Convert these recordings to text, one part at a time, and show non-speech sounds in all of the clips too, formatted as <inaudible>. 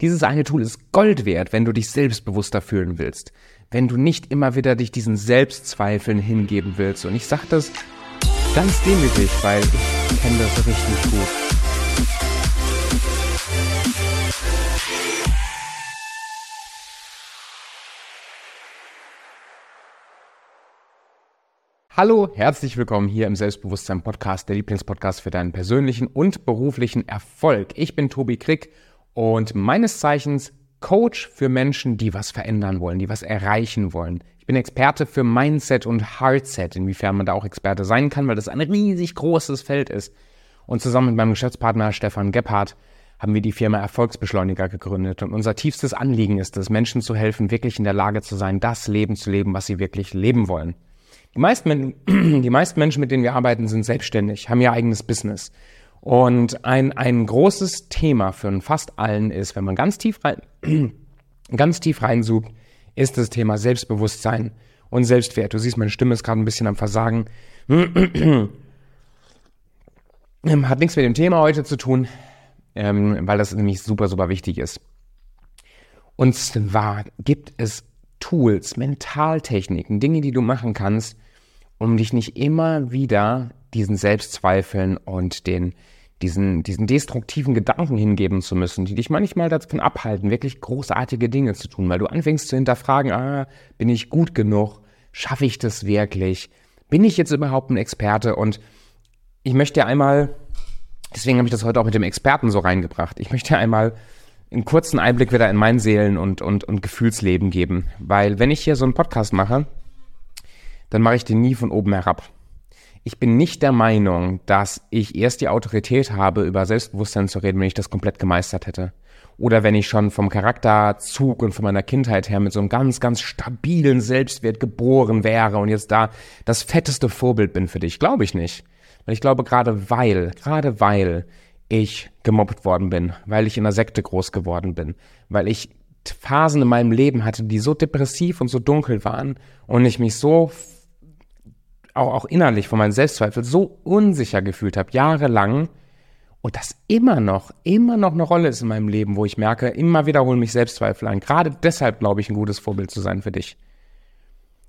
Dieses eine Tool ist Gold wert, wenn du dich selbstbewusster fühlen willst. Wenn du nicht immer wieder dich diesen Selbstzweifeln hingeben willst. Und ich sage das ganz demütig, weil ich kenne das richtig gut. Hallo, herzlich willkommen hier im Selbstbewusstsein Podcast, der Lieblingspodcast für deinen persönlichen und beruflichen Erfolg. Ich bin Tobi Krick und meines Zeichens Coach für Menschen, die was verändern wollen, die was erreichen wollen. Ich bin Experte für Mindset und Heartset, inwiefern man da auch Experte sein kann, weil das ein riesig großes Feld ist. Und zusammen mit meinem Geschäftspartner Stefan Gebhardt haben wir die Firma Erfolgsbeschleuniger gegründet. Und unser tiefstes Anliegen ist es, Menschen zu helfen, wirklich in der Lage zu sein, das Leben zu leben, was sie wirklich leben wollen. Die meisten, <clears throat> die meisten Menschen, mit denen wir arbeiten, sind selbstständig, haben ihr eigenes Business. Und ein, ein großes Thema für fast allen ist, wenn man ganz tief rein, <clears throat> ganz tief reinsucht, ist das Thema Selbstbewusstsein und Selbstwert. Du siehst, meine Stimme ist gerade ein bisschen am Versagen. <clears throat> Hat nichts mit dem Thema heute zu tun, ähm, weil das nämlich super, super wichtig ist. Und zwar gibt es Tools, Mentaltechniken, Dinge, die du machen kannst, um dich nicht immer wieder diesen Selbstzweifeln und den, diesen, diesen destruktiven Gedanken hingeben zu müssen, die dich manchmal davon abhalten, wirklich großartige Dinge zu tun, weil du anfängst zu hinterfragen, ah, bin ich gut genug? Schaffe ich das wirklich? Bin ich jetzt überhaupt ein Experte? Und ich möchte einmal, deswegen habe ich das heute auch mit dem Experten so reingebracht, ich möchte einmal einen kurzen Einblick wieder in mein Seelen- und, und, und Gefühlsleben geben. Weil wenn ich hier so einen Podcast mache, dann mache ich den nie von oben herab. Ich bin nicht der Meinung, dass ich erst die Autorität habe, über Selbstbewusstsein zu reden, wenn ich das komplett gemeistert hätte. Oder wenn ich schon vom Charakterzug und von meiner Kindheit her mit so einem ganz, ganz stabilen Selbstwert geboren wäre und jetzt da das fetteste Vorbild bin für dich. Glaube ich nicht. Weil ich glaube, gerade weil, gerade weil ich gemobbt worden bin, weil ich in einer Sekte groß geworden bin, weil ich Phasen in meinem Leben hatte, die so depressiv und so dunkel waren und ich mich so auch, auch innerlich von meinen Selbstzweifeln so unsicher gefühlt habe, jahrelang, und das immer noch, immer noch eine Rolle ist in meinem Leben, wo ich merke, immer wiederholen mich Selbstzweifel an. Gerade deshalb glaube ich, ein gutes Vorbild zu sein für dich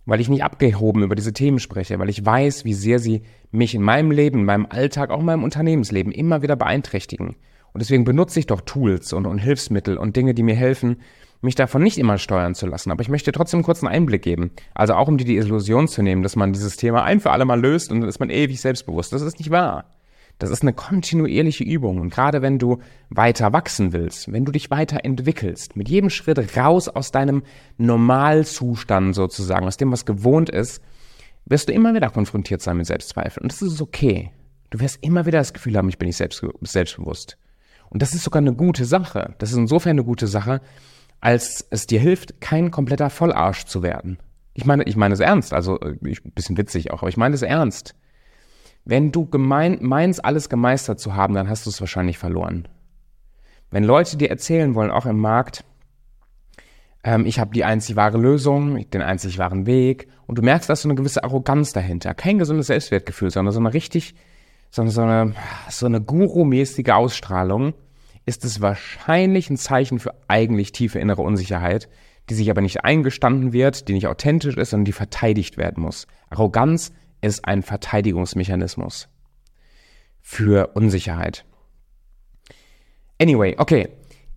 weil ich nicht abgehoben über diese Themen spreche, weil ich weiß, wie sehr sie mich in meinem Leben, in meinem Alltag, auch in meinem Unternehmensleben immer wieder beeinträchtigen. Und deswegen benutze ich doch Tools und, und Hilfsmittel und Dinge, die mir helfen, mich davon nicht immer steuern zu lassen. Aber ich möchte trotzdem einen kurzen Einblick geben. Also auch um dir die Illusion zu nehmen, dass man dieses Thema ein für alle Mal löst und dann ist man ewig selbstbewusst. Das ist nicht wahr. Das ist eine kontinuierliche Übung. Und gerade wenn du weiter wachsen willst, wenn du dich weiter entwickelst, mit jedem Schritt raus aus deinem Normalzustand sozusagen, aus dem, was gewohnt ist, wirst du immer wieder konfrontiert sein mit Selbstzweifeln. Und das ist okay. Du wirst immer wieder das Gefühl haben, ich bin nicht selbst, selbstbewusst. Und das ist sogar eine gute Sache. Das ist insofern eine gute Sache, als es dir hilft, kein kompletter Vollarsch zu werden. Ich meine, ich meine es ernst, also äh, ich, bisschen witzig auch, aber ich meine es ernst. Wenn du gemein, meinst, alles gemeistert zu haben, dann hast du es wahrscheinlich verloren. Wenn Leute dir erzählen wollen, auch im Markt, ähm, ich habe die einzig wahre Lösung, den einzig wahren Weg, und du merkst, da ist so eine gewisse Arroganz dahinter. Kein gesundes Selbstwertgefühl, sondern so eine richtig, sondern so eine, so eine Guru-mäßige Ausstrahlung, ist es wahrscheinlich ein Zeichen für eigentlich tiefe innere Unsicherheit, die sich aber nicht eingestanden wird, die nicht authentisch ist, sondern die verteidigt werden muss. Arroganz ist ein Verteidigungsmechanismus für Unsicherheit. Anyway, okay,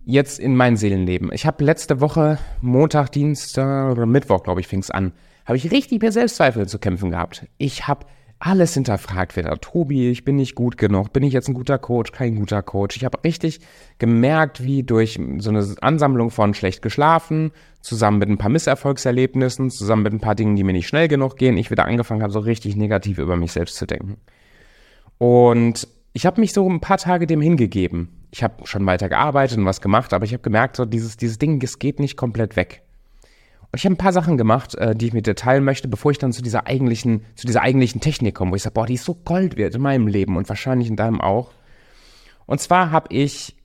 jetzt in mein Seelenleben. Ich habe letzte Woche, Montag, Dienstag oder Mittwoch, glaube ich, fing es an, habe ich richtig mit Selbstzweifel zu kämpfen gehabt. Ich habe alles hinterfragt wieder. Tobi, ich bin nicht gut genug. Bin ich jetzt ein guter Coach? Kein guter Coach. Ich habe richtig gemerkt, wie durch so eine Ansammlung von schlecht geschlafen, zusammen mit ein paar Misserfolgserlebnissen, zusammen mit ein paar Dingen, die mir nicht schnell genug gehen, ich wieder angefangen habe, so richtig negativ über mich selbst zu denken. Und ich habe mich so ein paar Tage dem hingegeben. Ich habe schon weiter gearbeitet und was gemacht, aber ich habe gemerkt, so dieses, dieses Ding, es geht nicht komplett weg. Ich habe ein paar Sachen gemacht, äh, die ich mit dir teilen möchte, bevor ich dann zu dieser eigentlichen, zu dieser eigentlichen Technik komme, wo ich sage, boah, die ist so Gold wert in meinem Leben und wahrscheinlich in deinem auch. Und zwar habe ich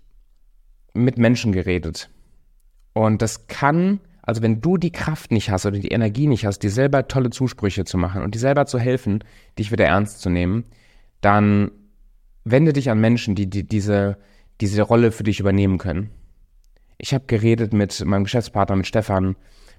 mit Menschen geredet. Und das kann, also wenn du die Kraft nicht hast oder die Energie nicht hast, dir selber tolle Zusprüche zu machen und dir selber zu helfen, dich wieder ernst zu nehmen, dann wende dich an Menschen, die, die diese, diese Rolle für dich übernehmen können. Ich habe geredet mit meinem Geschäftspartner, mit Stefan,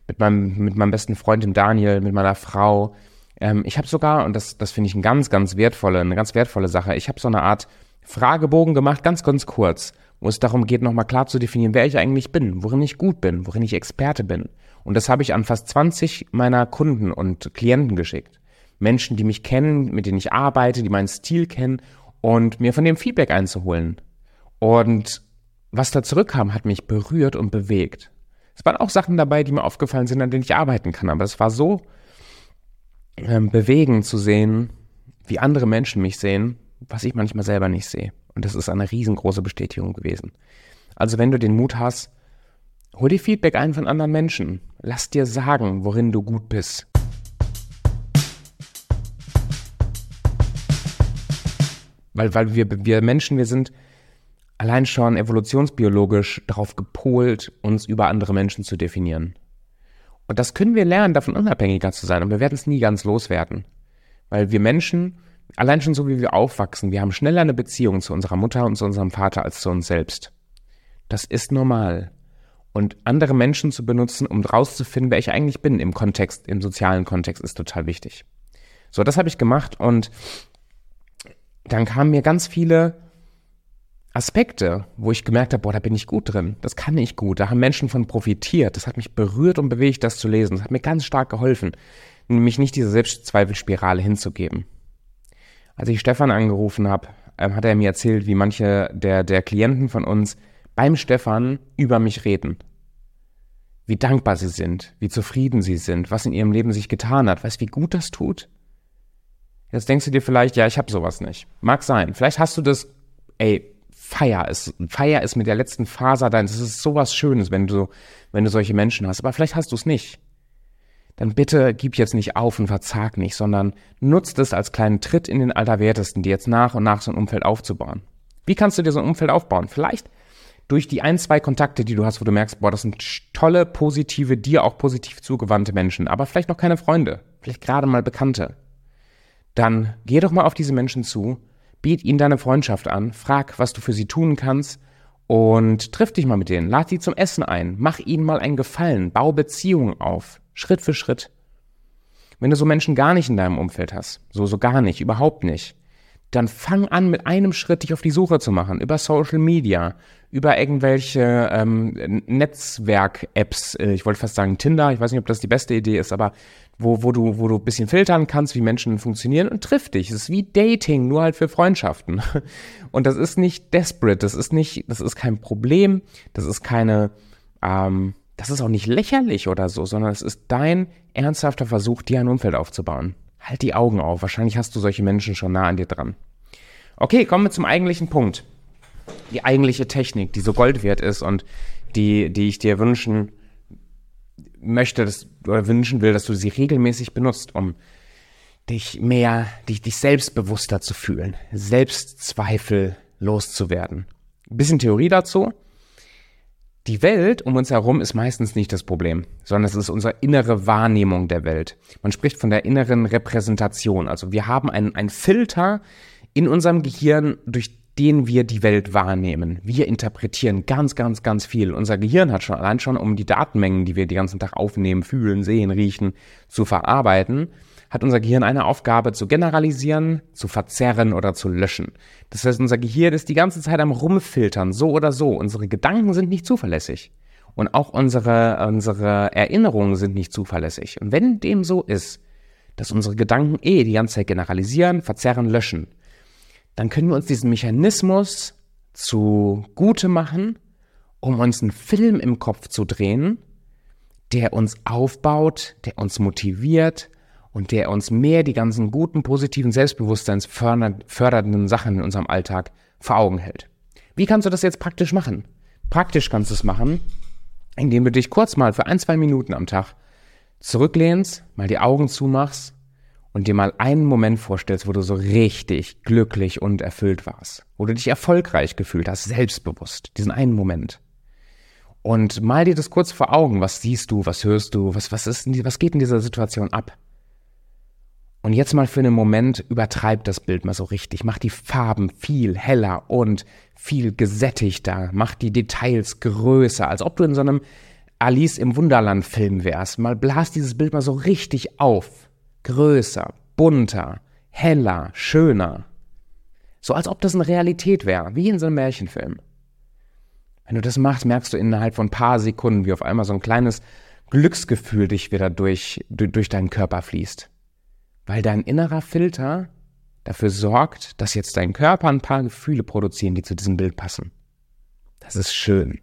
mit meinem, mit meinem besten Freund, dem Daniel, mit meiner Frau. Ähm, ich habe sogar, und das, das finde ich eine ganz, ganz wertvolle, eine ganz wertvolle Sache, ich habe so eine Art Fragebogen gemacht, ganz, ganz kurz, wo es darum geht, nochmal klar zu definieren, wer ich eigentlich bin, worin ich gut bin, worin ich Experte bin. Und das habe ich an fast 20 meiner Kunden und Klienten geschickt. Menschen, die mich kennen, mit denen ich arbeite, die meinen Stil kennen und mir von dem Feedback einzuholen. Und was da zurückkam, hat mich berührt und bewegt. Es waren auch Sachen dabei, die mir aufgefallen sind, an denen ich arbeiten kann, aber es war so ähm, bewegend zu sehen, wie andere Menschen mich sehen, was ich manchmal selber nicht sehe. Und das ist eine riesengroße Bestätigung gewesen. Also wenn du den Mut hast, hol dir Feedback ein von anderen Menschen. Lass dir sagen, worin du gut bist. Weil, weil wir, wir Menschen, wir sind allein schon evolutionsbiologisch darauf gepolt, uns über andere Menschen zu definieren. Und das können wir lernen, davon unabhängiger zu sein. Und wir werden es nie ganz loswerden. Weil wir Menschen, allein schon so wie wir aufwachsen, wir haben schneller eine Beziehung zu unserer Mutter und zu unserem Vater als zu uns selbst. Das ist normal. Und andere Menschen zu benutzen, um rauszufinden, wer ich eigentlich bin im Kontext, im sozialen Kontext, ist total wichtig. So, das habe ich gemacht und dann kamen mir ganz viele Aspekte, wo ich gemerkt habe, boah, da bin ich gut drin, das kann ich gut, da haben Menschen von profitiert, das hat mich berührt und bewegt, das zu lesen, das hat mir ganz stark geholfen, nämlich nicht diese Selbstzweifelspirale hinzugeben. Als ich Stefan angerufen habe, ähm, hat er mir erzählt, wie manche der, der Klienten von uns beim Stefan über mich reden. Wie dankbar sie sind, wie zufrieden sie sind, was in ihrem Leben sich getan hat. Weißt du, wie gut das tut? Jetzt denkst du dir vielleicht, ja, ich habe sowas nicht. Mag sein. Vielleicht hast du das, ey, Feier ist, Feier ist mit der letzten Faser deins. Es ist sowas Schönes, wenn du, wenn du solche Menschen hast. Aber vielleicht hast du es nicht. Dann bitte gib jetzt nicht auf und verzag nicht, sondern nutzt es als kleinen Tritt in den Allerwertesten, dir jetzt nach und nach so ein Umfeld aufzubauen. Wie kannst du dir so ein Umfeld aufbauen? Vielleicht durch die ein, zwei Kontakte, die du hast, wo du merkst, boah, das sind tolle, positive, dir auch positiv zugewandte Menschen, aber vielleicht noch keine Freunde, vielleicht gerade mal Bekannte. Dann geh doch mal auf diese Menschen zu biet ihnen deine Freundschaft an, frag, was du für sie tun kannst und triff dich mal mit denen, lad sie zum Essen ein, mach ihnen mal einen Gefallen, bau Beziehungen auf, Schritt für Schritt. Wenn du so Menschen gar nicht in deinem Umfeld hast, so, so gar nicht, überhaupt nicht, dann fang an, mit einem Schritt dich auf die Suche zu machen, über Social Media, über irgendwelche ähm, Netzwerk-Apps, äh, ich wollte fast sagen Tinder, ich weiß nicht, ob das die beste Idee ist, aber wo, wo du, wo du ein bisschen filtern kannst, wie Menschen funktionieren und triff dich. Es ist wie Dating, nur halt für Freundschaften. <laughs> Und das ist nicht desperate, das ist nicht, das ist kein Problem, das ist keine, ähm, das ist auch nicht lächerlich oder so, sondern es ist dein ernsthafter Versuch, dir ein Umfeld aufzubauen. Halt die Augen auf, wahrscheinlich hast du solche Menschen schon nah an dir dran. Okay, kommen wir zum eigentlichen Punkt. Die eigentliche Technik, die so Gold wert ist und die, die ich dir wünschen möchte dass, oder wünschen will, dass du sie regelmäßig benutzt, um dich mehr, dich, dich selbstbewusster zu fühlen, Selbstzweifel loszuwerden. Ein bisschen Theorie dazu. Die Welt um uns herum ist meistens nicht das Problem, sondern es ist unsere innere Wahrnehmung der Welt. Man spricht von der inneren Repräsentation. Also wir haben einen, einen Filter in unserem Gehirn, durch den wir die Welt wahrnehmen. Wir interpretieren ganz, ganz, ganz viel. Unser Gehirn hat schon allein schon, um die Datenmengen, die wir den ganzen Tag aufnehmen, fühlen, sehen, riechen, zu verarbeiten, hat unser Gehirn eine Aufgabe zu generalisieren, zu verzerren oder zu löschen. Das heißt, unser Gehirn ist die ganze Zeit am Rumfiltern, so oder so. Unsere Gedanken sind nicht zuverlässig. Und auch unsere, unsere Erinnerungen sind nicht zuverlässig. Und wenn dem so ist, dass unsere Gedanken eh die ganze Zeit generalisieren, verzerren, löschen, dann können wir uns diesen Mechanismus zugute machen, um uns einen Film im Kopf zu drehen, der uns aufbaut, der uns motiviert und der uns mehr die ganzen guten, positiven, selbstbewusstseinsfördernden Sachen in unserem Alltag vor Augen hält. Wie kannst du das jetzt praktisch machen? Praktisch kannst du es machen, indem du dich kurz mal für ein, zwei Minuten am Tag zurücklehnst, mal die Augen zumachst und dir mal einen Moment vorstellst, wo du so richtig glücklich und erfüllt warst, wo du dich erfolgreich gefühlt hast, selbstbewusst, diesen einen Moment. Und mal dir das kurz vor Augen, was siehst du, was hörst du, was, was ist, was geht in dieser Situation ab? Und jetzt mal für einen Moment übertreib das Bild mal so richtig. Mach die Farben viel heller und viel gesättigter. Mach die Details größer, als ob du in so einem Alice im Wunderland Film wärst. Mal blas dieses Bild mal so richtig auf. Größer, bunter, heller, schöner. So als ob das eine Realität wäre, wie in so einem Märchenfilm. Wenn du das machst, merkst du innerhalb von ein paar Sekunden, wie auf einmal so ein kleines Glücksgefühl dich wieder durch, durch deinen Körper fließt. Weil dein innerer Filter dafür sorgt, dass jetzt dein Körper ein paar Gefühle produzieren, die zu diesem Bild passen. Das ist schön.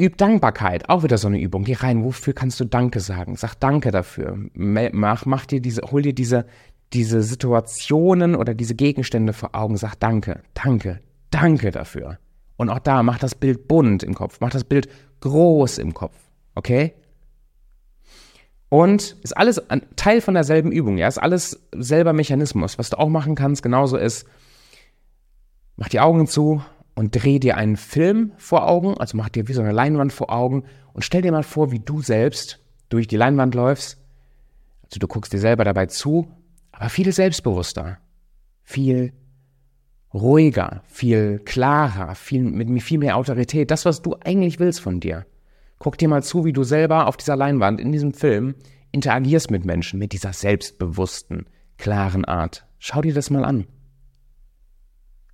Üb Dankbarkeit, auch wieder so eine Übung. Geh rein, wofür kannst du Danke sagen? Sag Danke dafür. Mach, mach dir diese, hol dir diese, diese Situationen oder diese Gegenstände vor Augen. Sag Danke, Danke, Danke dafür. Und auch da, mach das Bild bunt im Kopf, mach das Bild groß im Kopf. Okay? Und ist alles Teil von derselben Übung, ja, ist alles selber Mechanismus. Was du auch machen kannst, genauso ist, mach die Augen zu und dreh dir einen Film vor Augen, also mach dir wie so eine Leinwand vor Augen und stell dir mal vor, wie du selbst durch die Leinwand läufst. Also du guckst dir selber dabei zu, aber viel selbstbewusster, viel ruhiger, viel klarer, viel, mit viel mehr Autorität. Das, was du eigentlich willst von dir. Guck dir mal zu, wie du selber auf dieser Leinwand in diesem Film interagierst mit Menschen, mit dieser selbstbewussten, klaren Art. Schau dir das mal an.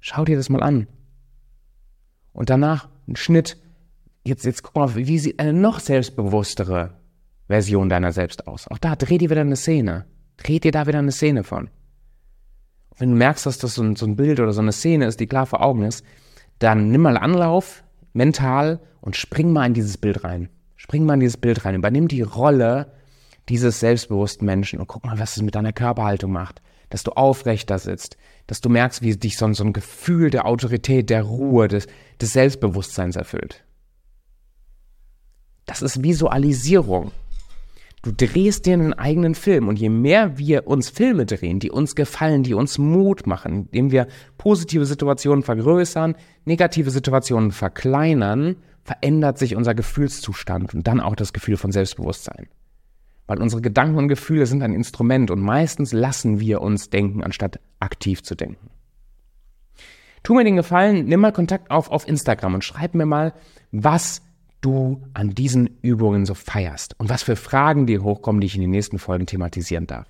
Schau dir das mal an. Und danach ein Schnitt. Jetzt, jetzt guck mal, wie sieht eine noch selbstbewusstere Version deiner selbst aus? Auch da, dreh dir wieder eine Szene. Dreh dir da wieder eine Szene von. wenn du merkst, dass das so ein, so ein Bild oder so eine Szene ist, die klar vor Augen ist, dann nimm mal Anlauf, mental, und spring mal in dieses Bild rein. Spring mal in dieses Bild rein. Übernimm die Rolle dieses selbstbewussten Menschen und guck mal, was es mit deiner Körperhaltung macht. Dass du aufrechter sitzt, dass du merkst, wie dich so, ein Gefühl der Autorität, der Ruhe, des, des Selbstbewusstseins erfüllt. Das ist Visualisierung. Du drehst dir einen eigenen Film und je mehr wir uns Filme drehen, die uns gefallen, die uns Mut machen, indem wir positive Situationen vergrößern, negative Situationen verkleinern, verändert sich unser Gefühlszustand und dann auch das Gefühl von Selbstbewusstsein. Weil unsere Gedanken und Gefühle sind ein Instrument und meistens lassen wir uns denken, anstatt aktiv zu denken. Tu mir den Gefallen, nimm mal Kontakt auf auf Instagram und schreib mir mal, was du an diesen Übungen so feierst und was für Fragen dir hochkommen, die ich in den nächsten Folgen thematisieren darf.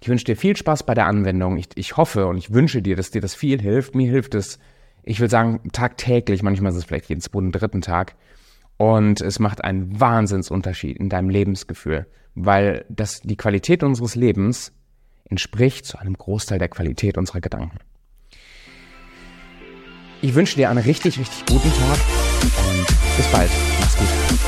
Ich wünsche dir viel Spaß bei der Anwendung. Ich, ich hoffe und ich wünsche dir, dass dir das viel hilft. Mir hilft es, ich will sagen, tagtäglich. Manchmal ist es vielleicht jeden zweiten, dritten Tag. Und es macht einen Wahnsinnsunterschied in deinem Lebensgefühl, weil das, die Qualität unseres Lebens entspricht zu einem Großteil der Qualität unserer Gedanken. Ich wünsche dir einen richtig, richtig guten Tag und bis bald. Mach's gut.